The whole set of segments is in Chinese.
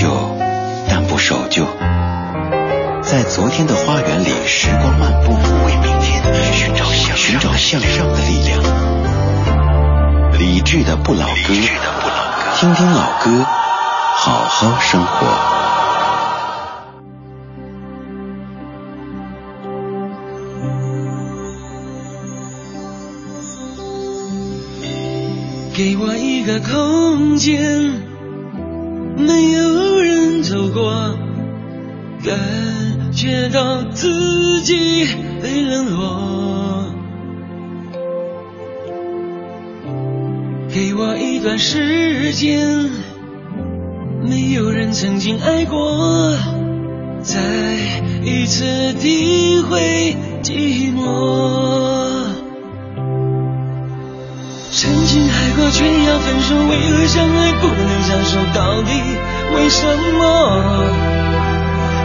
旧，但不守旧。在昨天的花园里，时光漫步，为明天寻找向寻找向上的力量。理智的不老歌，听听老歌，好好生活。给我一个空间，觉到自己被冷落。给我一段时间，没有人曾经爱过，再一次体会寂寞。曾经爱过，却要分手，为何相爱不能相守到底？为什么？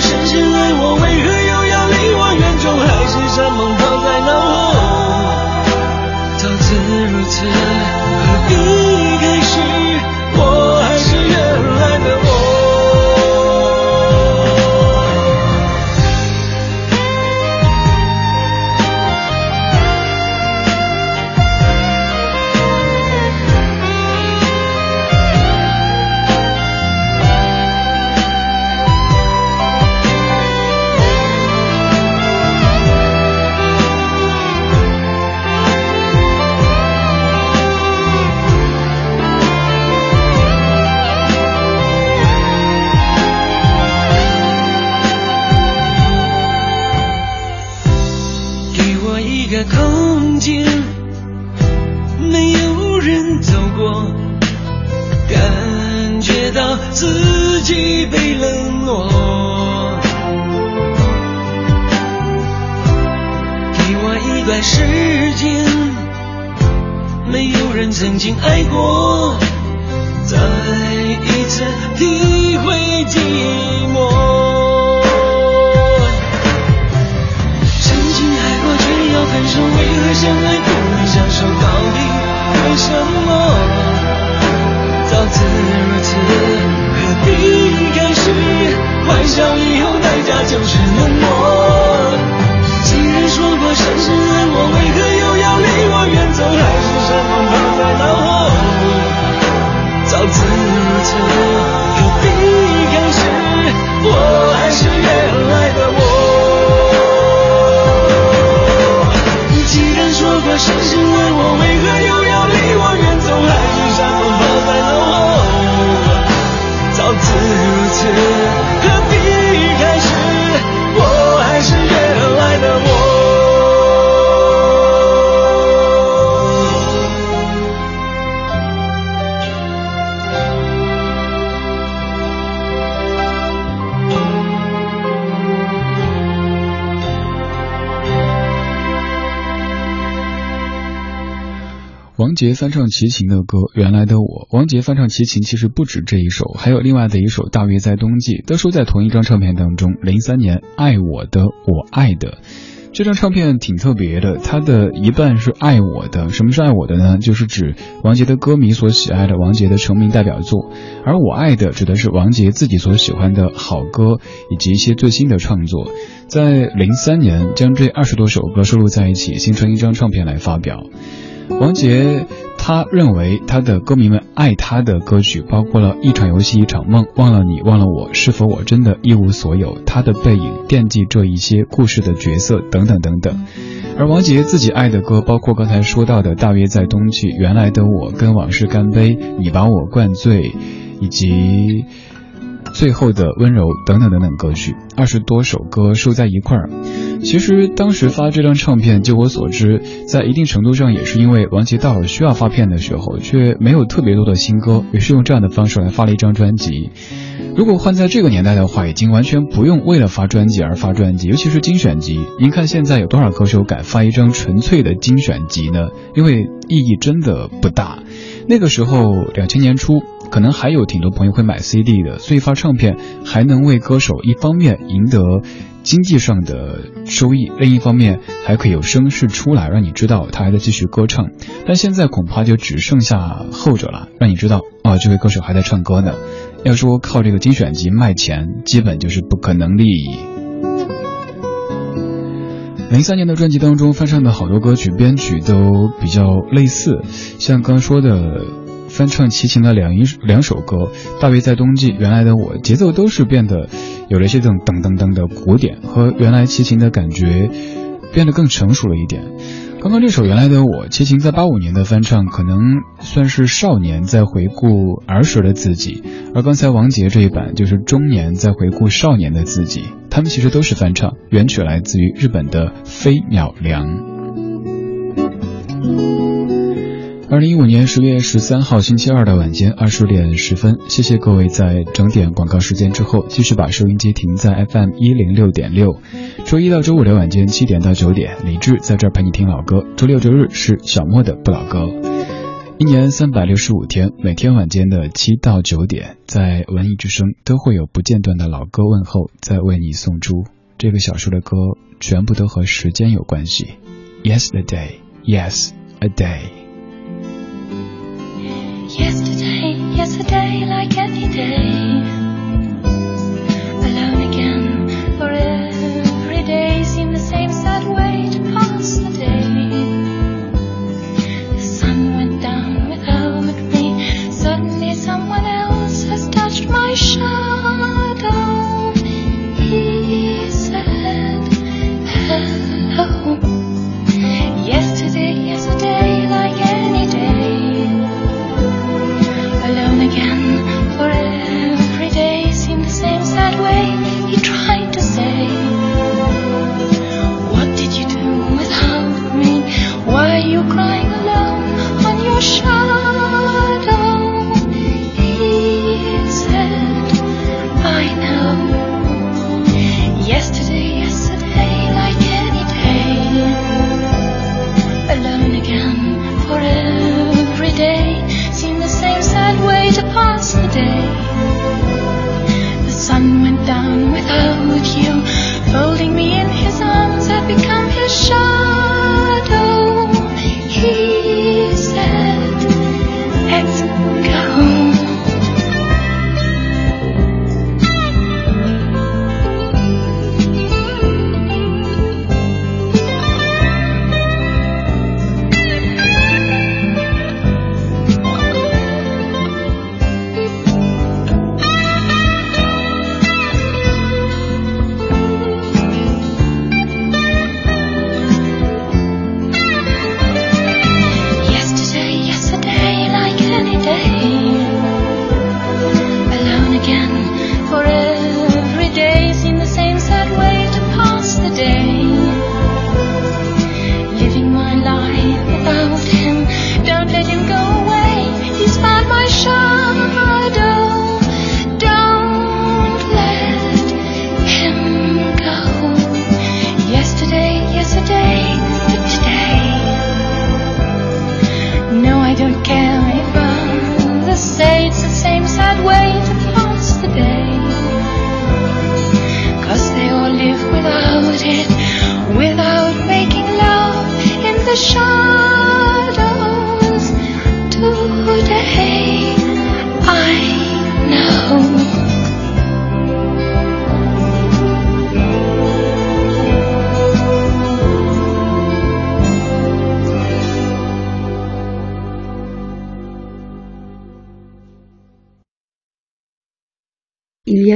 深深爱我，为何自己被冷落给我一段时间没有人曾经爱过再一次体会寂寞。曾经爱过却要分手为何相爱不能相守到底为什么。早知如此一开始欢笑以后代价就是冷漠。既然说过深深爱我为何又要离我远走海誓山盟抛在脑后找自己可一开始我还是杰翻唱齐秦的歌《原来的我》，王杰翻唱齐秦其实不止这一首，还有另外的一首《大约在冬季》，都收在同一张唱片当中。零三年《爱我的我爱的》，这张唱片挺特别的，它的一半是爱我的。什么是爱我的呢？就是指王杰的歌迷所喜爱的王杰的成名代表作，而我爱的指的是王杰自己所喜欢的好歌以及一些最新的创作。在零三年，将这二十多首歌收录在一起，形成一张唱片来发表。王杰他认为他的歌迷们爱他的歌曲，包括了一场游戏一场梦，忘了你忘了我，是否我真的一无所有？他的背影，惦记这一些故事的角色，等等等等。而王杰自己爱的歌，包括刚才说到的《大约在冬季》，原来的我跟往事干杯，你把我灌醉，以及。最后的温柔等等等等歌曲，二十多首歌收在一块儿。其实当时发这张唱片，就我所知，在一定程度上也是因为王杰到了需要发片的时候，却没有特别多的新歌，于是用这样的方式来发了一张专辑。如果换在这个年代的话，已经完全不用为了发专辑而发专辑，尤其是精选集。您看现在有多少歌手敢发一张纯粹的精选集呢？因为意义真的不大。那个时候，两千年初。可能还有挺多朋友会买 CD 的，所以发唱片还能为歌手一方面赢得经济上的收益，另一方面还可以有声势出来，让你知道他还在继续歌唱。但现在恐怕就只剩下后者了，让你知道哦，这位歌手还在唱歌呢。要说靠这个精选集卖钱，基本就是不可能利益。零三年的专辑当中翻唱的好多歌曲，编曲都比较类似，像刚说的。翻唱齐秦的两一两首歌，大约在冬季，原来的我，节奏都是变得有了一些这种噔噔噔的鼓点，和原来齐秦的感觉变得更成熟了一点。刚刚这首原来的我，齐秦在八五年的翻唱，可能算是少年在回顾儿时的自己，而刚才王杰这一版就是中年在回顾少年的自己。他们其实都是翻唱，原曲来自于日本的飞鸟良。二零一五年十月十三号星期二的晚间二十点十分，谢谢各位在整点广告时间之后，继续把收音机停在 FM 一零六点六。周一到周五的晚间七点到九点，李志在这儿陪你听老歌。周六周日是小莫的不老歌。一年三百六十五天，每天晚间的七到九点，在文艺之声都会有不间断的老歌问候，在为你送出这个小时的歌，全部都和时间有关系。Yesterday, yes, a day. Yesterday, yesterday, like any day.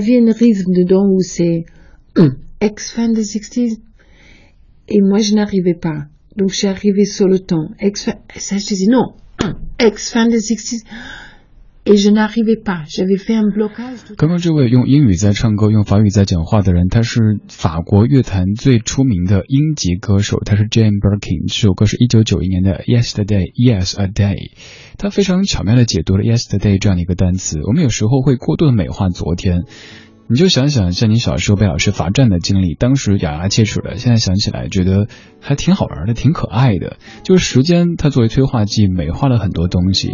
Avait un rythme dedans où c'est ex fin des 60s et moi je n'arrivais pas. Donc je suis arrivée sur le temps. Ex ça je disais non, ex fin des 60s. 刚刚这位用英语在唱歌、用法语在讲话的人，他是法国乐坛最出名的英籍歌手，他是 Jane Birkin。这首歌是一九九一年的 Yesterday, Yes a Day。他非常巧妙的解读了 Yesterday 这样的一个单词。我们有时候会过度的美化昨天。你就想想，像你小时候被老师罚站的经历，当时咬牙切齿的，现在想起来觉得还挺好玩的，挺可爱的。就是时间，它作为催化剂，美化了很多东西。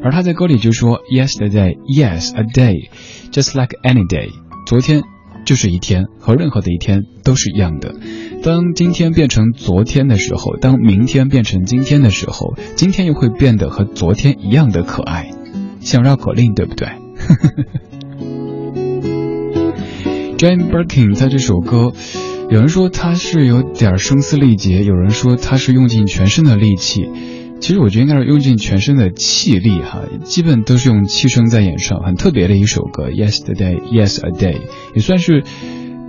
而他在歌里就说：“Yesterday, yes, a day, just like any day。”昨天就是一天，和任何的一天都是一样的。当今天变成昨天的时候，当明天变成今天的时候，今天又会变得和昨天一样的可爱，像绕口令，对不对 ？Jane Birkin 在这首歌，有人说他是有点声嘶力竭，有人说他是用尽全身的力气。其实我觉得应该是用尽全身的气力哈，基本都是用气声在演唱，很特别的一首歌。Yesterday, Yes a Day 也算是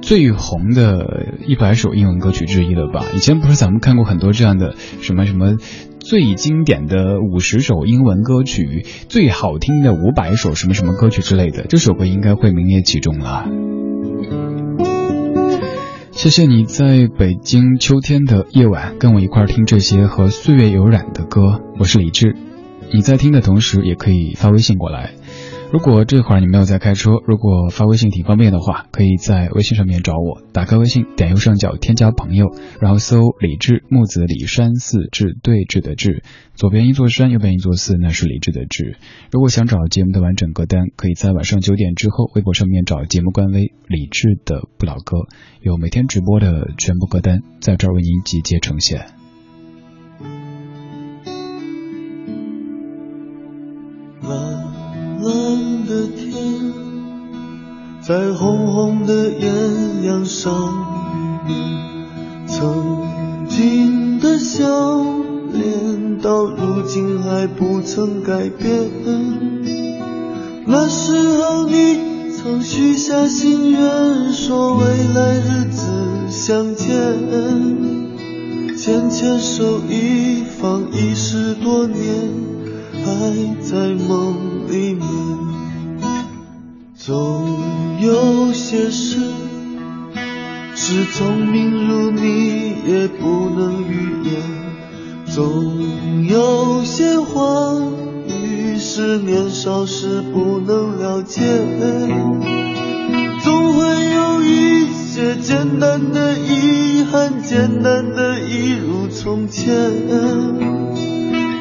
最红的一百首英文歌曲之一了吧？以前不是咱们看过很多这样的什么什么最经典的五十首英文歌曲，最好听的五百首什么什么歌曲之类的，这首歌应该会名列其中了。谢谢你在北京秋天的夜晚跟我一块听这些和岁月有染的歌，我是李志。你在听的同时，也可以发微信过来。如果这会儿你没有在开车，如果发微信挺方便的话，可以在微信上面找我，打开微信，点右上角添加朋友，然后搜李志木子李山寺志对峙的志，左边一座山，右边一座寺，那是李志的志。如果想找节目的完整歌单，可以在晚上九点之后微博上面找节目官微李志的不老歌，有每天直播的全部歌单，在这儿为您集结呈现。的天，在红红的艳阳上面，曾经的笑脸到如今还不曾改变。那时候你曾许下心愿，说未来日子相见，牵牵手一放已十多年。还在梦里面，总有些事是聪明如你也不能预言，总有些话语是年少时不能了解，总会有一些简单的遗憾，简单的一如从前。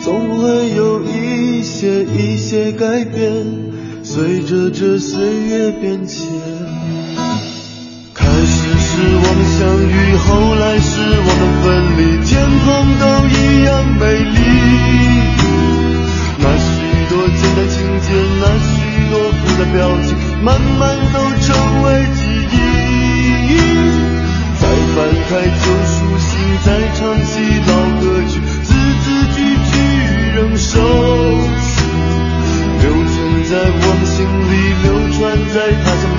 总会有一些一些改变，随着这岁月变迁。开始是我们相遇，后来是我们分离，天空都一样美丽。那许多简单情节，那许多复杂表情，慢慢都成为记忆。再翻开旧书信，再唱起老歌曲，字字句句。仍熟，在我们心里，流传在他乡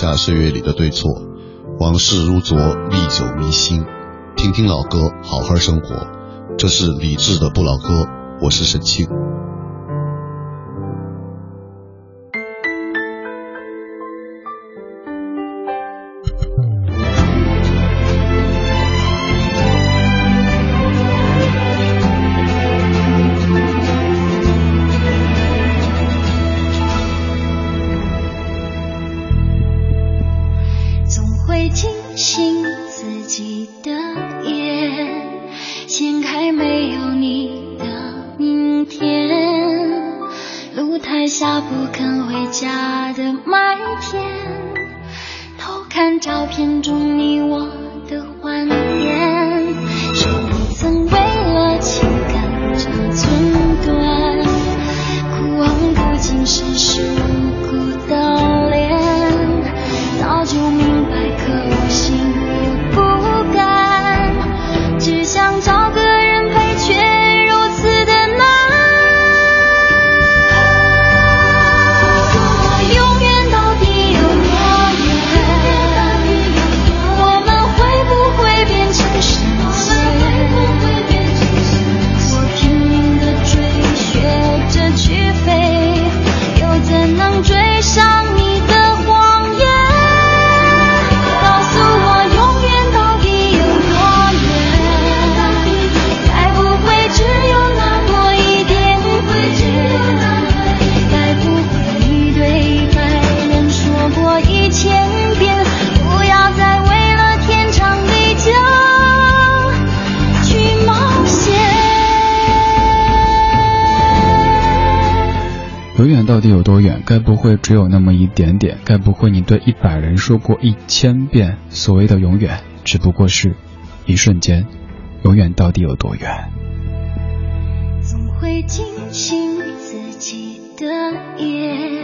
下岁月里的对错。往事如昨，历久弥新。听听老歌，好好生活。这是李志的不老歌，我是沈清。到底有多远？该不会只有那么一点点？该不会你对一百人说过一千遍？所谓的永远，只不过是一瞬间。永远到底有多远？总会惊醒自己的夜，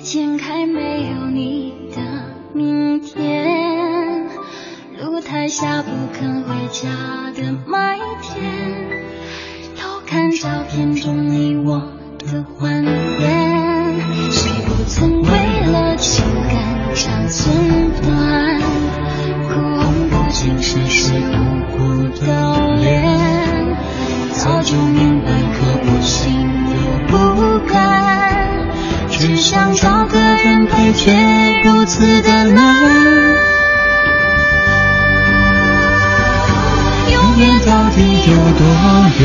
掀开没有你的明天。露台下不肯回家的麦田，偷看照片中你我的欢颜。不曾为了情感长寸断，哭红不尽世事无辜的脸？早就明白，可我心又不甘，只想找个人陪，却如此的难。永远到底有多远？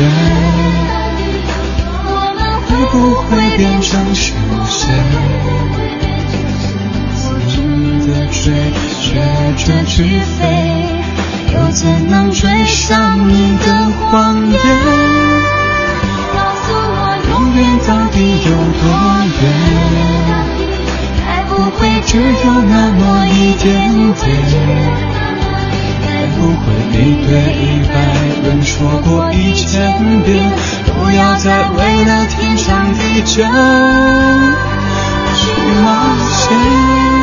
我们会不会变成神仙？的追，学着去飞，又怎能追上你的谎言？告诉我，永远到底有多远？该不会只有那么一点点？该不会你对白论说过一千遍，不要再为了天长地久去冒险。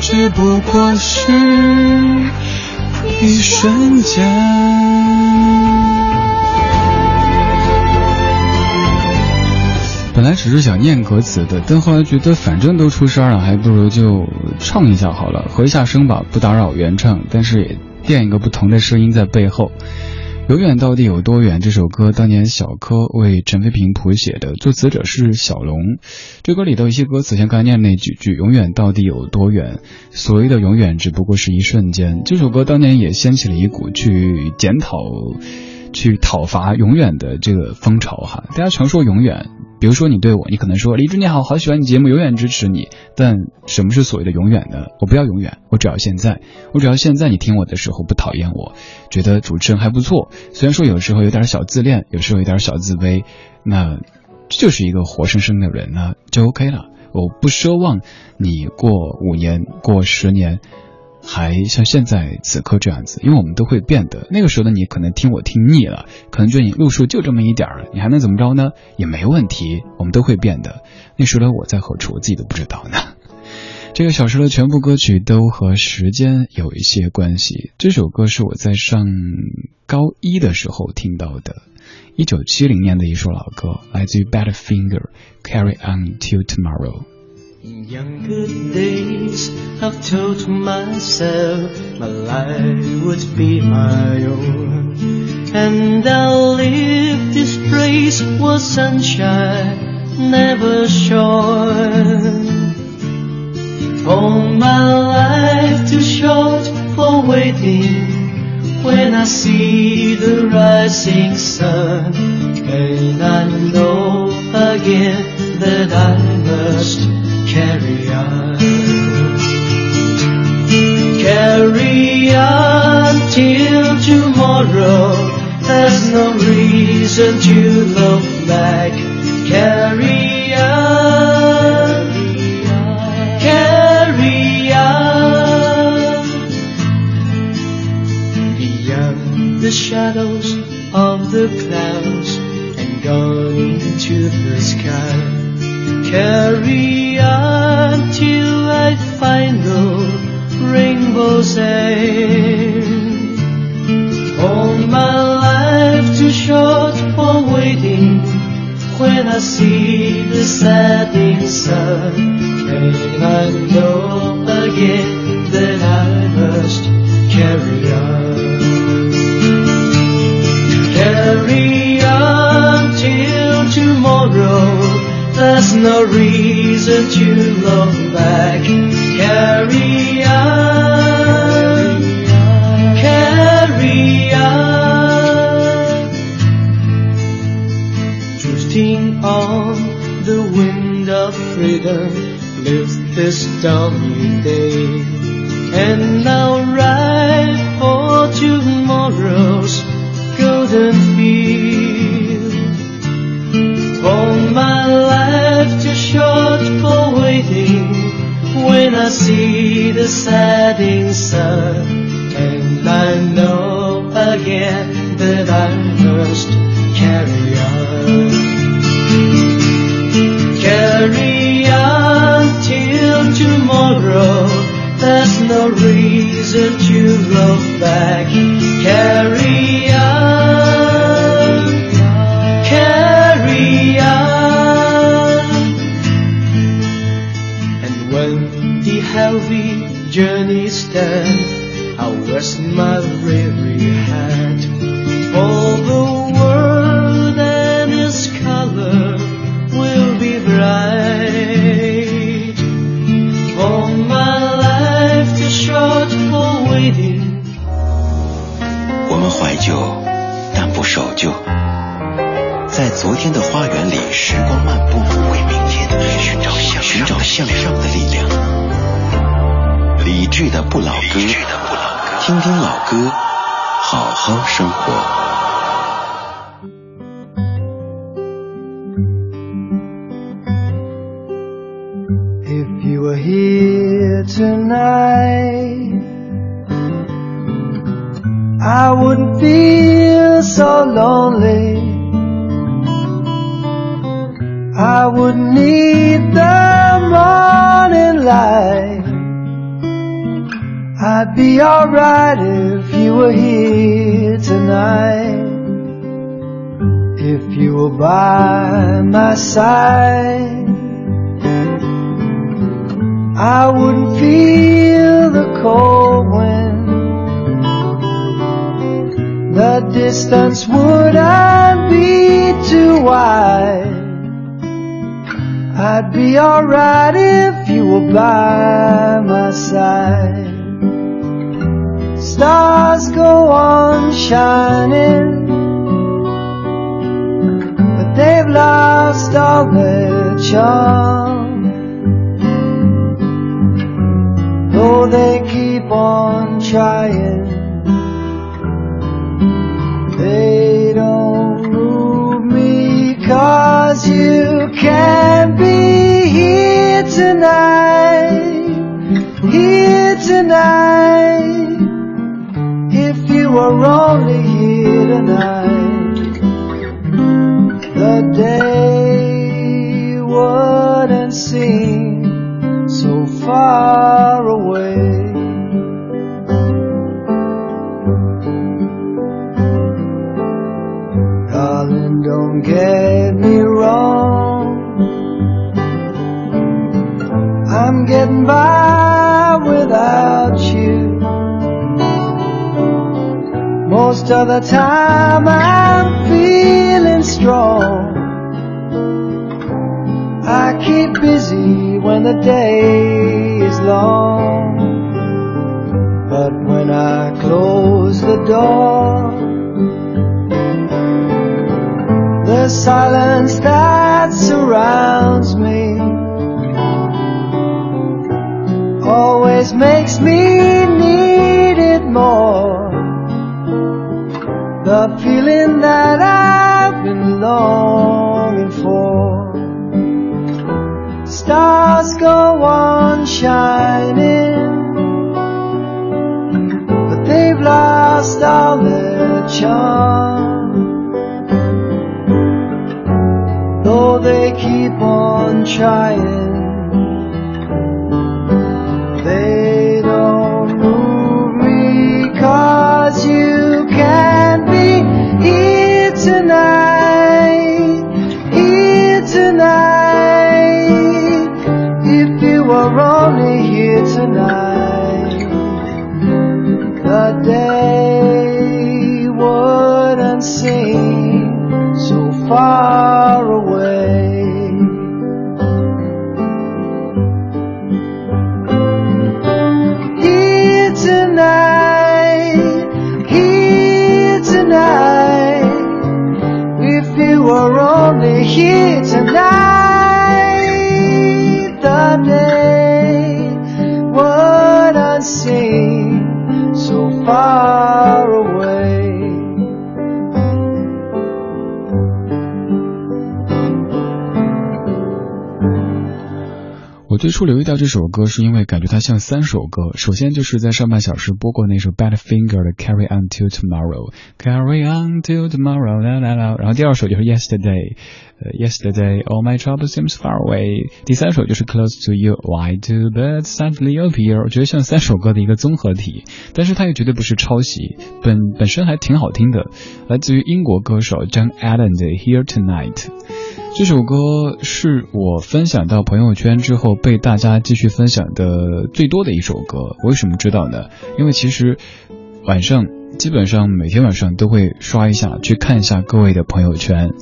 只不过是一瞬间。本来只是想念歌词的，但后来觉得反正都出声了，还不如就唱一下好了，和一下声吧，不打扰原唱，但是也垫一个不同的声音在背后。永远到底有多远？这首歌当年小柯为陈飞平谱写的，作词者是小龙。这歌里的一些歌词，像刚才念那几句“永远到底有多远”，所谓的永远只不过是一瞬间。这首歌当年也掀起了一股去检讨、去讨伐永远的这个风潮哈。大家常说永远。比如说你对我，你可能说李志你好，好喜欢你节目，永远支持你。但什么是所谓的永远呢？我不要永远，我只要现在，我只要现在你听我的时候不讨厌我，觉得主持人还不错。虽然说有时候有点小自恋，有时候有点小自卑，那这就是一个活生生的人呢，就 OK 了。我不奢望你过五年，过十年。还像现在此刻这样子，因为我们都会变的。那个时候的你可能听我听腻了，可能觉得你路数就这么一点儿，你还能怎么着呢？也没问题，我们都会变的。那时候的我在何处，我自己都不知道呢。这个小时的全部歌曲都和时间有一些关系。这首歌是我在上高一的时候听到的，一九七零年的一首老歌，来自于 Badfinger，Carry On Till Tomorrow。In younger days, I've told myself my life would be my own. And I'll live this place where sunshine never shone. For my life too short for waiting when I see the rising sun. And I know again that I must carry on. Carry on till tomorrow. There's no reason to look back. Carry on. Carry on. Beyond the shadows of the clouds and gone into the sky. Carry until I find the rainbow's end. All my life too short for waiting when I see the setting sun. And I know no reason to look back. Carry on, carry on. Drifting on the wind of freedom lives this stormy day. 去的不老歌听听老歌好好生活 if you were here tonight i wouldn't feel so lonely i wouldn't need the morning light I'd be alright if you were here tonight. If you were by my side, I wouldn't feel the cold wind. The distance wouldn't be too wide. I'd be alright if you were by my side. Stars go on shining, but they've lost all their charm. Though they keep on trying, they don't move me cause you can't be here tonight, here tonight. You were only here tonight, the day wouldn't seem so far away. Darling, don't get me wrong. I'm getting by Most of the time I'm feeling strong. I keep busy when the day is long. But when I close the door, the silence that surrounds me always makes me need it more. The feeling that I've been longing for. Stars go on shining, but they've lost all their charm. Though they keep on trying, 我最初留意到这首歌，是因为感觉它像三首歌。首先就是在上半小时播过那首 Badfinger 的 Carry On Till Tomorrow，Carry On Till Tomorrow，啦啦啦。然后第二首就是 Yesterday，Yesterday，All My Troubles Seems Far Away。第三首就是 Close to You，Why Do Birds Suddenly Appear？我觉得像三首歌的一个综合体，但是它又绝对不是抄袭，本本身还挺好听的，来自于英国歌手 John Allen 的 Here Tonight。这首歌是我分享到朋友圈之后被大家继续分享的最多的一首歌。为什么知道呢？因为其实晚上基本上每天晚上都会刷一下，去看一下各位的朋友圈。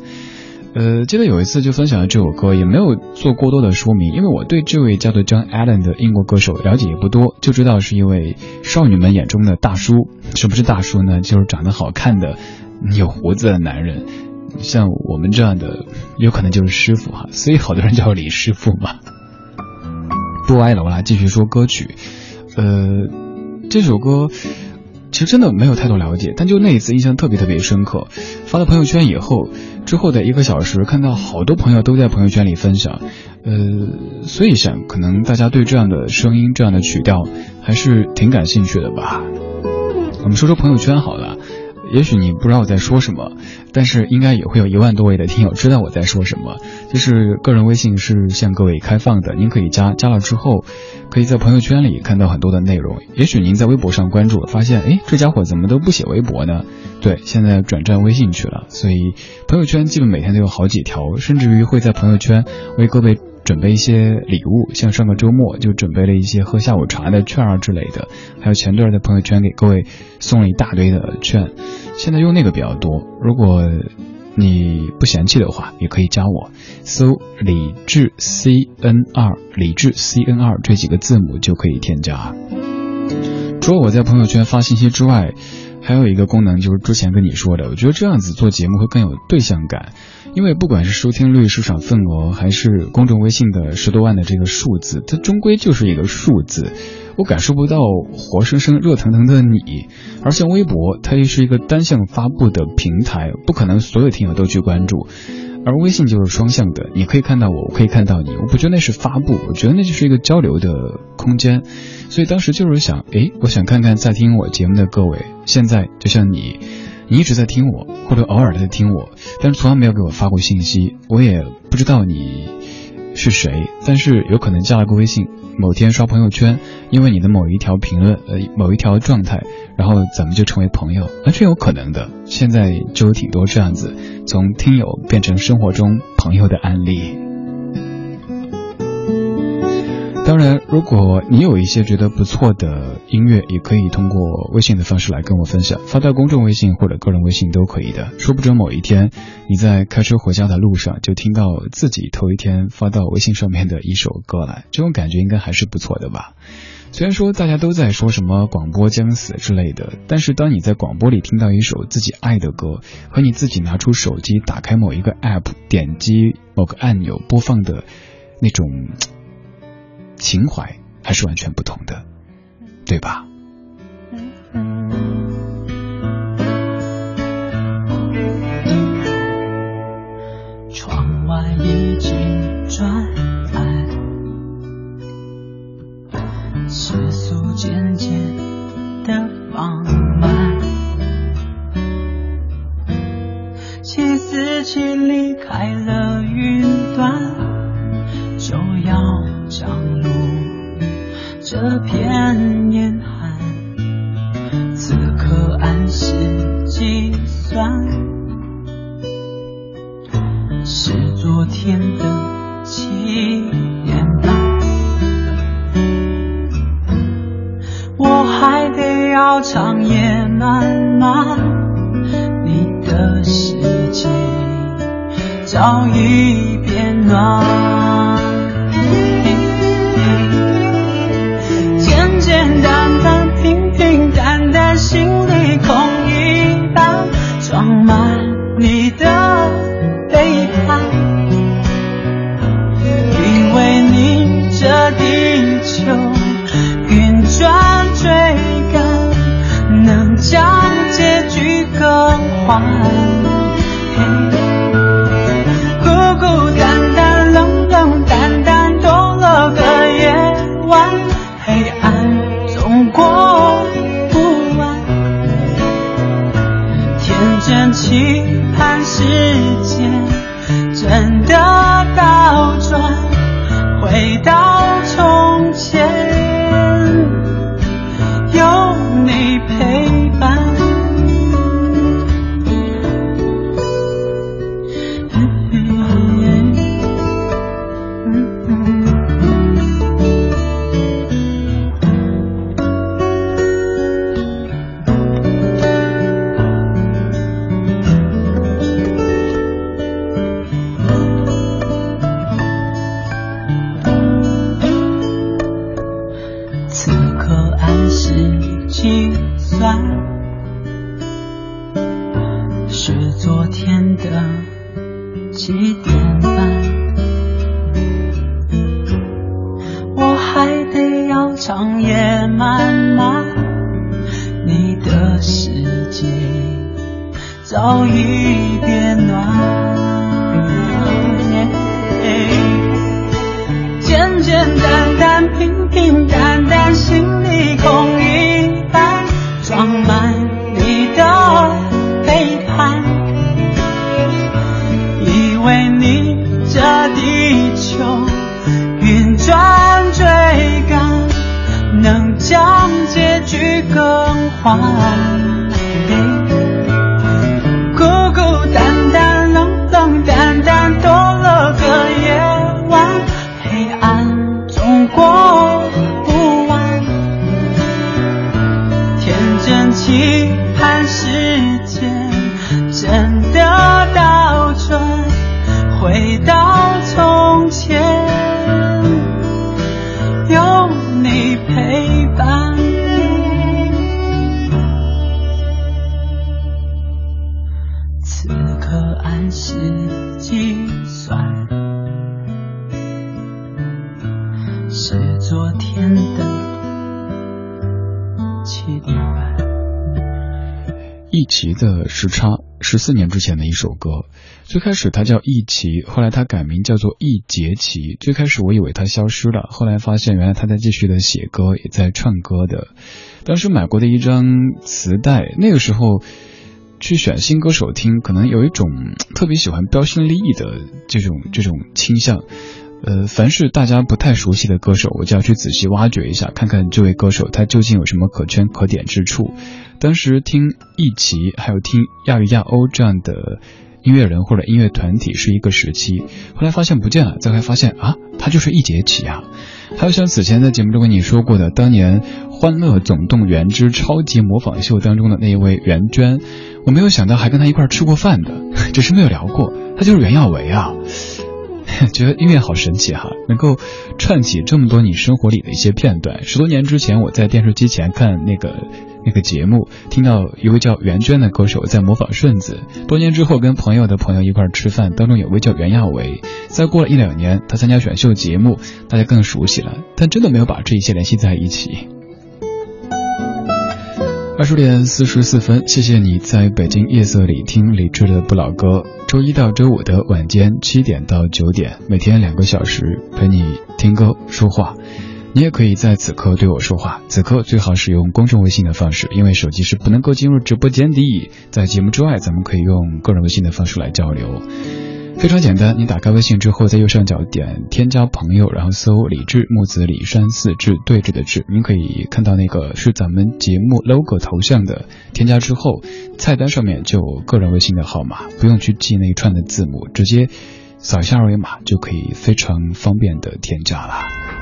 呃，记得有一次就分享了这首歌，也没有做过多的说明，因为我对这位叫做 John Allen 的英国歌手了解也不多，就知道是一位少女们眼中的大叔。什么是大叔呢？就是长得好看的、有胡子的男人。像我们这样的，有可能就是师傅哈，所以好多人叫李师傅嘛。不歪了，我来继续说歌曲。呃，这首歌其实真的没有太多了解，但就那一次印象特别特别深刻。发了朋友圈以后，之后的一个小时，看到好多朋友都在朋友圈里分享，呃，所以想可能大家对这样的声音、这样的曲调还是挺感兴趣的吧。我们说说朋友圈好了。也许你不知道我在说什么，但是应该也会有一万多位的听友知道我在说什么。就是个人微信是向各位开放的，您可以加，加了之后，可以在朋友圈里看到很多的内容。也许您在微博上关注，发现哎，这家伙怎么都不写微博呢？对，现在转战微信去了，所以朋友圈基本每天都有好几条，甚至于会在朋友圈为各位。准备一些礼物，像上个周末就准备了一些喝下午茶的券啊之类的，还有前段在朋友圈给各位送了一大堆的券，现在用那个比较多。如果你不嫌弃的话，也可以加我，搜李智 C N 二，李智 C N 二这几个字母就可以添加。除了我在朋友圈发信息之外，还有一个功能就是之前跟你说的，我觉得这样子做节目会更有对象感。因为不管是收听率、市场份额，还是公众微信的十多万的这个数字，它终归就是一个数字，我感受不到活生生、热腾腾的你。而像微博，它又是一个单向发布的平台，不可能所有听友都去关注。而微信就是双向的，你可以看到我，我可以看到你。我不觉得那是发布，我觉得那就是一个交流的空间。所以当时就是想，诶，我想看看在听我节目的各位，现在就像你。你一直在听我，或者偶尔的在听我，但是从来没有给我发过信息，我也不知道你是谁，但是有可能加了个微信，某天刷朋友圈，因为你的某一条评论，呃，某一条状态，然后咱们就成为朋友，完全有可能的。现在就有挺多这样子，从听友变成生活中朋友的案例。当然，如果你有一些觉得不错的音乐，也可以通过微信的方式来跟我分享，发到公众微信或者个人微信都可以的。说不准某一天你在开车回家的路上，就听到自己头一天发到微信上面的一首歌来，这种感觉应该还是不错的吧。虽然说大家都在说什么广播将死之类的，但是当你在广播里听到一首自己爱的歌，和你自己拿出手机打开某一个 app，点击某个按钮播放的那种。情怀还是完全不同的，对吧？窗外已经转暗，世俗渐渐的放慢，离开了长夜漫漫，你的世界早已变暖。花。更换。时差，十四年之前的一首歌。最开始他叫易奇，后来他改名叫做易杰奇。最开始我以为他消失了，后来发现原来他在继续的写歌，也在唱歌的。当时买过的一张磁带，那个时候去选新歌手听，可能有一种特别喜欢标新立异的这种这种倾向。呃，凡是大家不太熟悉的歌手，我就要去仔细挖掘一下，看看这位歌手他究竟有什么可圈可点之处。当时听易齐，还有听亚语亚欧这样的音乐人或者音乐团体是一个时期，后来发现不见了，再来发现啊，他就是易杰奇啊。还有像此前在节目中跟你说过的，当年《欢乐总动员之超级模仿秀》当中的那一位袁娟，我没有想到还跟他一块吃过饭的，只是没有聊过，他就是袁耀维啊。觉得音乐好神奇哈，能够串起这么多你生活里的一些片段。十多年之前，我在电视机前看那个那个节目，听到一位叫袁娟的歌手在模仿顺子。多年之后，跟朋友的朋友一块吃饭，当中有位叫袁娅维。再过了一两年，他参加选秀节目，大家更熟悉了，但真的没有把这一切联系在一起。二十点四十四分，谢谢你在北京夜色里听李志的不老歌。周一到周五的晚间七点到九点，每天两个小时陪你听歌说话。你也可以在此刻对我说话，此刻最好使用公众微信的方式，因为手机是不能够进入直播间的。在节目之外，咱们可以用个人微信的方式来交流。非常简单，你打开微信之后，在右上角点添加朋友，然后搜李志木子李山四志对峙的志，您可以看到那个是咱们节目 logo 头像的。添加之后，菜单上面就有个人微信的号码，不用去记那一串的字母，直接扫一下二维码就可以非常方便的添加了。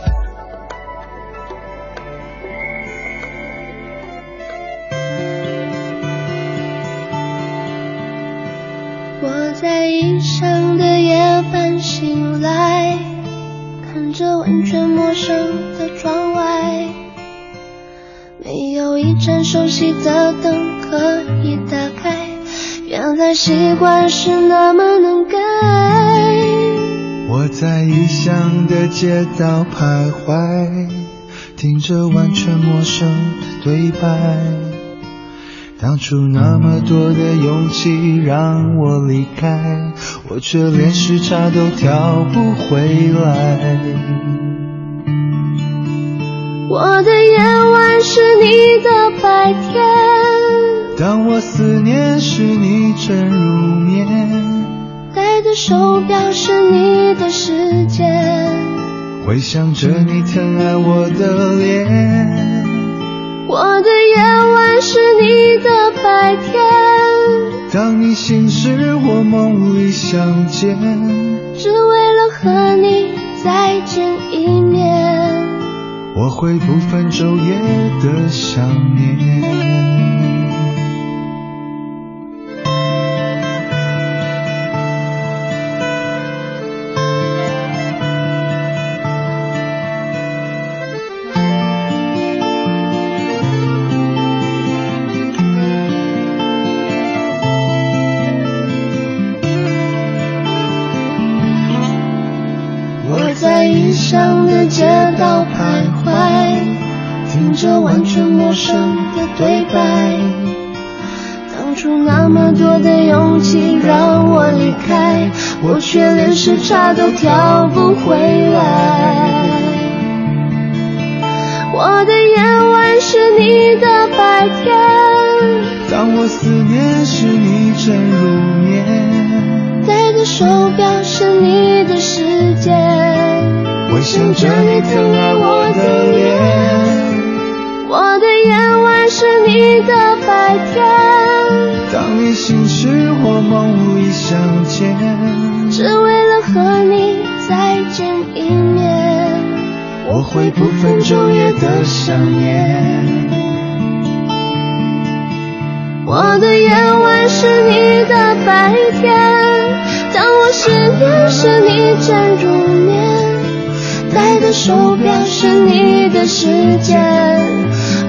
没有一盏熟悉的灯可以打开，原来习惯是那么能改。我在异乡的街道徘徊，听着完全陌生的对白。当初那么多的勇气让我离开，我却连时差都调不回来。我的夜晚是你的白天，当我思念时你正入眠，戴的手表是你的时间，回想着你疼爱我的脸。我的夜晚是你的白天，当你醒时我梦里相见，只为了和你再见一面。我会不分昼夜的想念。我在异乡的街道徘徊，听着完全陌生的对白。当初那么多的勇气让我离开，我却连时差都调不回来。我的夜晚是你的白天，当我思念时你正入眠，戴的手表是你的时间，回想着你疼爱我的脸。我的夜晚是你的白天，当你醒时我梦里相见，只为了和你再见一面。我会不分昼夜的想念。我的夜晚是你的白天，当我失眠时你正入眠，戴的手表是你的时间，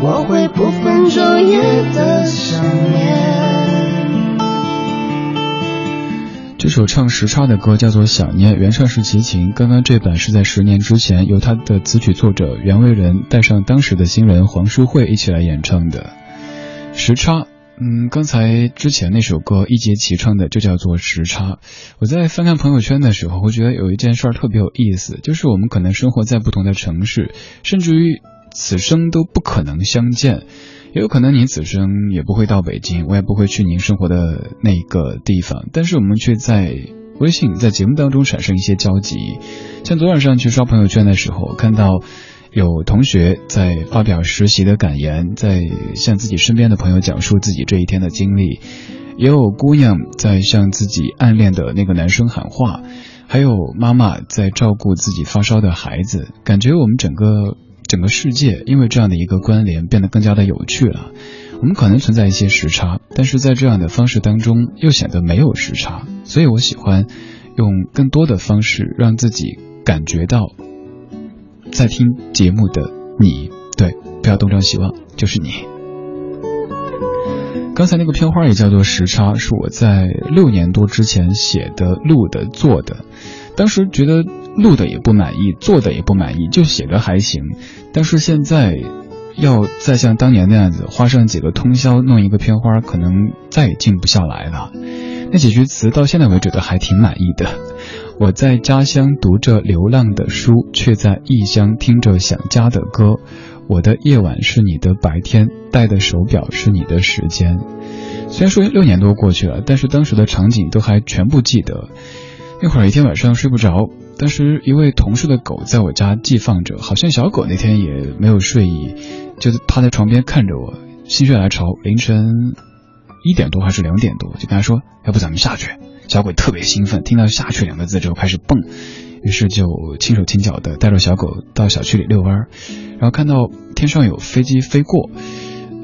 我会不分昼夜的想念。这首唱时差的歌叫做《想念》，原唱是齐秦。刚刚这版是在十年之前由他的词曲作者袁惟仁带上当时的新人黄淑慧一起来演唱的时差。嗯，刚才之前那首歌一节齐唱的，就叫做时差。我在翻看朋友圈的时候，我觉得有一件事儿特别有意思，就是我们可能生活在不同的城市，甚至于此生都不可能相见。也有可能你此生也不会到北京，我也不会去您生活的那个地方，但是我们却在微信在节目当中产生一些交集。像昨晚上去刷朋友圈的时候，看到有同学在发表实习的感言，在向自己身边的朋友讲述自己这一天的经历，也有姑娘在向自己暗恋的那个男生喊话，还有妈妈在照顾自己发烧的孩子，感觉我们整个。整个世界因为这样的一个关联变得更加的有趣了。我们可能存在一些时差，但是在这样的方式当中又显得没有时差。所以我喜欢用更多的方式让自己感觉到，在听节目的你，对，不要东张西望，就是你。刚才那个片花也叫做时差，是我在六年多之前写的、录的、做的。当时觉得录的也不满意，做的也不满意，就写的还行。但是现在要再像当年那样子花上几个通宵弄一个片花，可能再也静不下来了。那几句词到现在为止都还挺满意的。我在家乡读着流浪的书，却在异乡听着想家的歌。我的夜晚是你的白天，戴的手表是你的时间。虽然说六年多过去了，但是当时的场景都还全部记得。那会儿一天晚上睡不着，当时一位同事的狗在我家寄放着，好像小狗那天也没有睡意，就趴在床边看着我，心血来潮，凌晨一点多还是两点多，就跟他说，要不咱们下去，小鬼特别兴奋，听到“下去”两个字之后开始蹦，于是就轻手轻脚的带着小狗到小区里遛弯，然后看到天上有飞机飞过，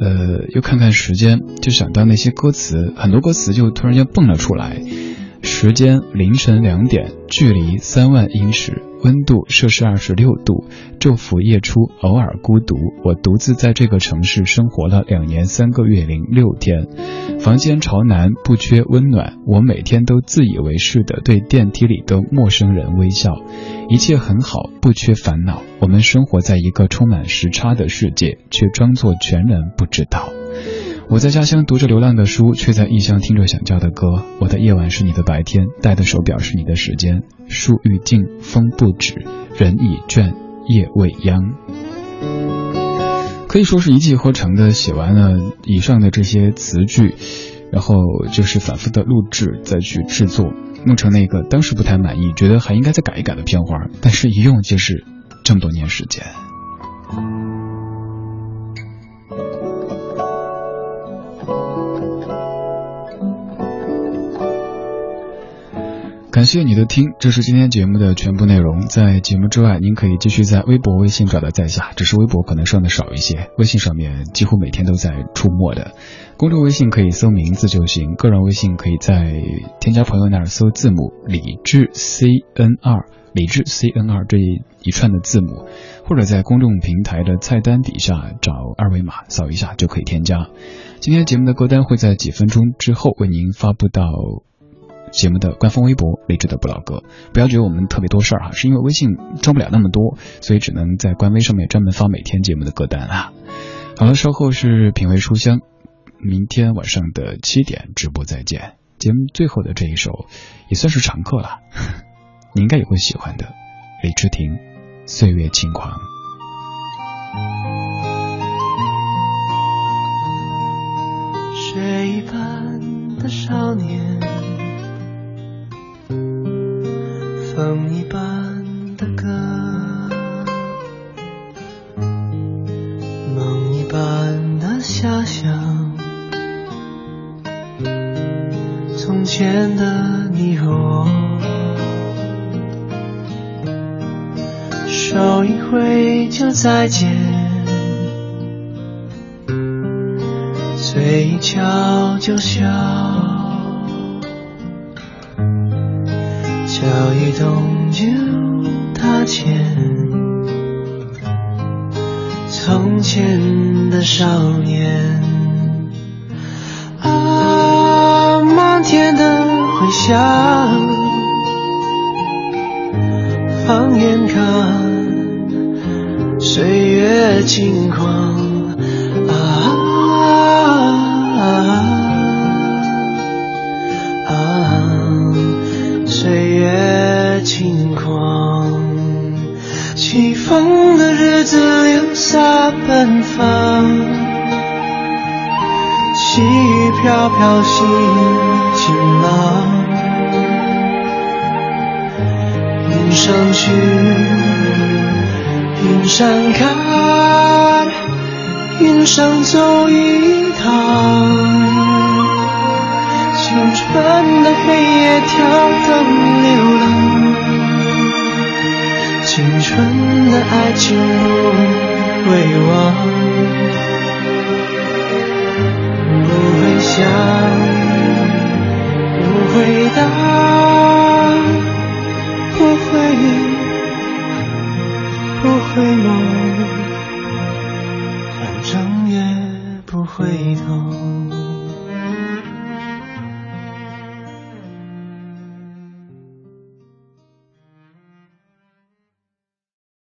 呃，又看看时间，就想到那些歌词，很多歌词就突然间蹦了出来。时间凌晨两点，距离三万英尺，温度摄氏二十六度，昼伏夜出，偶尔孤独。我独自在这个城市生活了两年三个月零六天，房间朝南，不缺温暖。我每天都自以为是的对电梯里的陌生人微笑，一切很好，不缺烦恼。我们生活在一个充满时差的世界，却装作全然不知道。我在家乡读着流浪的书，却在异乡听着想叫的歌。我的夜晚是你的白天，戴的手表是你的时间。树欲静风不止，人已倦夜未央。可以说是一气呵成的写完了以上的这些词句，然后就是反复的录制，再去制作，弄成那个当时不太满意，觉得还应该再改一改的片花，但是一用就是这么多年时间。感谢你的听，这是今天节目的全部内容。在节目之外，您可以继续在微博、微信找到在下，只是微博可能上的少一些，微信上面几乎每天都在出没的。公众微信可以搜名字就行，个人微信可以在添加朋友那儿搜字母李智 C N 二，李智 C N 二这一一串的字母，或者在公众平台的菜单底下找二维码扫一下就可以添加。今天节目的歌单会在几分钟之后为您发布到。节目的官方微博“励志的不老歌”，不要觉得我们特别多事儿哈，是因为微信装不了那么多，所以只能在官微上面专门发每天节目的歌单啊。好了，稍后是品味书香，明天晚上的七点直播再见。节目最后的这一首也算是常客了，你应该也会喜欢的，李治廷《岁月轻狂》。雪一般的少年。风一般的歌，梦一般的遐想，从前的你和我，手一挥就再见，嘴一翘就笑。脚一动就踏前，从前的少年，啊，漫天的回响，放眼看，岁月轻狂。啊风的日子留下奔放，细雨飘飘，心晴朗。云上去，云上看，云上走一趟。青春的黑夜，跳灯青春的爱情不。会忘，不会想，不回答，不回应。